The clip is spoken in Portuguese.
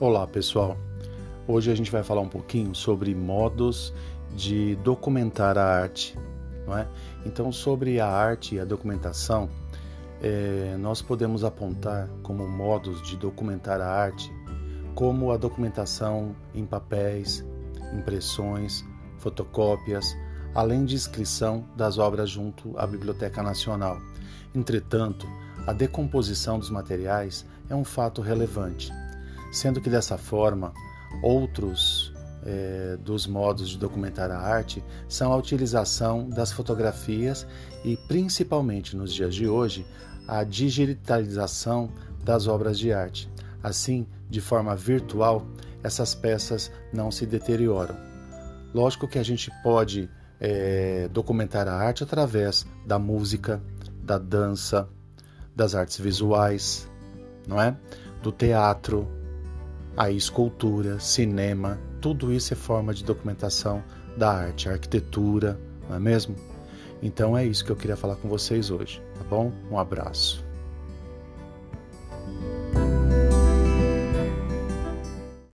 Olá pessoal, hoje a gente vai falar um pouquinho sobre modos de documentar a arte, não é? Então, sobre a arte e a documentação, é, nós podemos apontar como modos de documentar a arte, como a documentação em papéis, impressões, fotocópias, além de inscrição das obras junto à Biblioteca Nacional. Entretanto, a decomposição dos materiais é um fato relevante sendo que dessa forma outros é, dos modos de documentar a arte são a utilização das fotografias e, principalmente nos dias de hoje, a digitalização das obras de arte. Assim, de forma virtual, essas peças não se deterioram. Lógico que a gente pode é, documentar a arte através da música, da dança, das artes visuais, não é? Do teatro, a escultura, cinema, tudo isso é forma de documentação da arte, arquitetura, não é mesmo? Então é isso que eu queria falar com vocês hoje, tá bom? Um abraço.